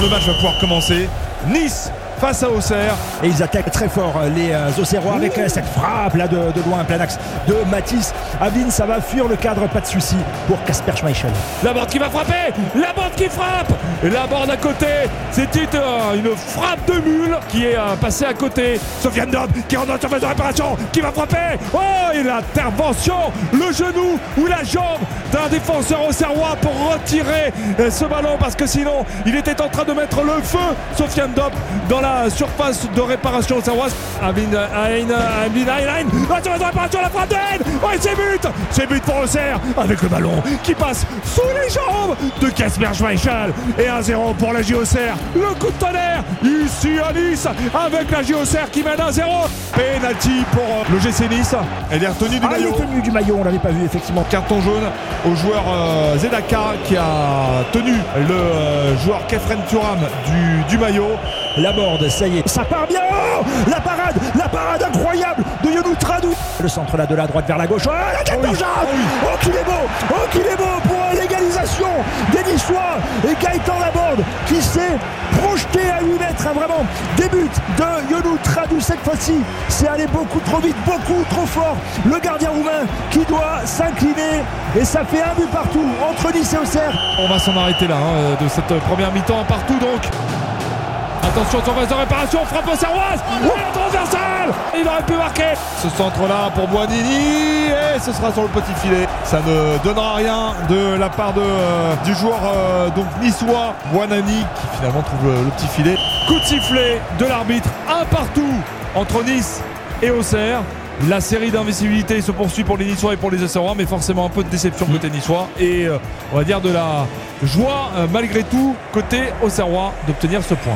Le match va pouvoir commencer. Nice face à Auxerre. Et ils attaquent très fort euh, les euh, Auxerrois avec euh, cette frappe là de, loin, plein axe de Matisse. Avin, ça va fuir le cadre, pas de souci pour Casper Schmeichel. La bande qui va frapper La bande qui frappe la bande à côté C'était une frappe de mule qui est passée à côté. Sofiane Dob qui rentre dans la surface de réparation, qui va frapper Oh Et l'intervention Le genou ou la jambe d'un défenseur auxerrois pour retirer ce ballon parce que sinon il était en train de mettre le feu Sofiane Dob dans la surface de réparation auxerroise. Abin Ain, Abin Ain, la surface de réparation, la frappe de Haine Oh c'est but C'est but pour Auxerre avec le ballon qui passe sous les jambes de Casper Schmeichel et 1-0 pour la JOCR. Le coup de tonnerre ici à Nice avec la JOCR qui mène 1-0. Penalty pour euh, le GC Nice. Elle est retenue du Ah, il maillot. est tenu du maillot, on l'avait pas vu effectivement. Carton jaune au joueur euh, Zedaka qui a tenu le euh, joueur Kefren Turam du, du maillot. La board, ça y est, ça part bien. Oh La parade, la parade incroyable de Yonou Tradou Le centre là de la droite vers la gauche, oh, la tête Oh oui, oh. Oh qu'il est beau. Oh qu'il est beau pour l'égalisation des Niçois Et Gaëtan Laborde qui s'est projeté à 8 mètres, hein, vraiment. Début de Yonou Tradou cette fois-ci. C'est allé beaucoup trop vite, beaucoup trop fort. Le gardien roumain qui doit s'incliner. Et ça fait un but partout entre Nice et Auxerre. On va s'en arrêter là hein, de cette première mi-temps partout donc. Attention, surface de réparation, frappe auxerroise Oui, la transversale Il aurait pu marquer Ce centre-là pour Boinini et ce sera sur le petit filet. Ça ne donnera rien de la part de, euh, du joueur euh, donc niçois, Boinani, qui finalement trouve le, le petit filet. Coup de sifflet de l'arbitre, un partout entre Nice et Auxerre. La série d'invisibilité se poursuit pour les Niçois et pour les Auxerrois, mais forcément un peu de déception côté niçois et euh, on va dire de la joie euh, malgré tout côté Auxerrois d'obtenir ce point.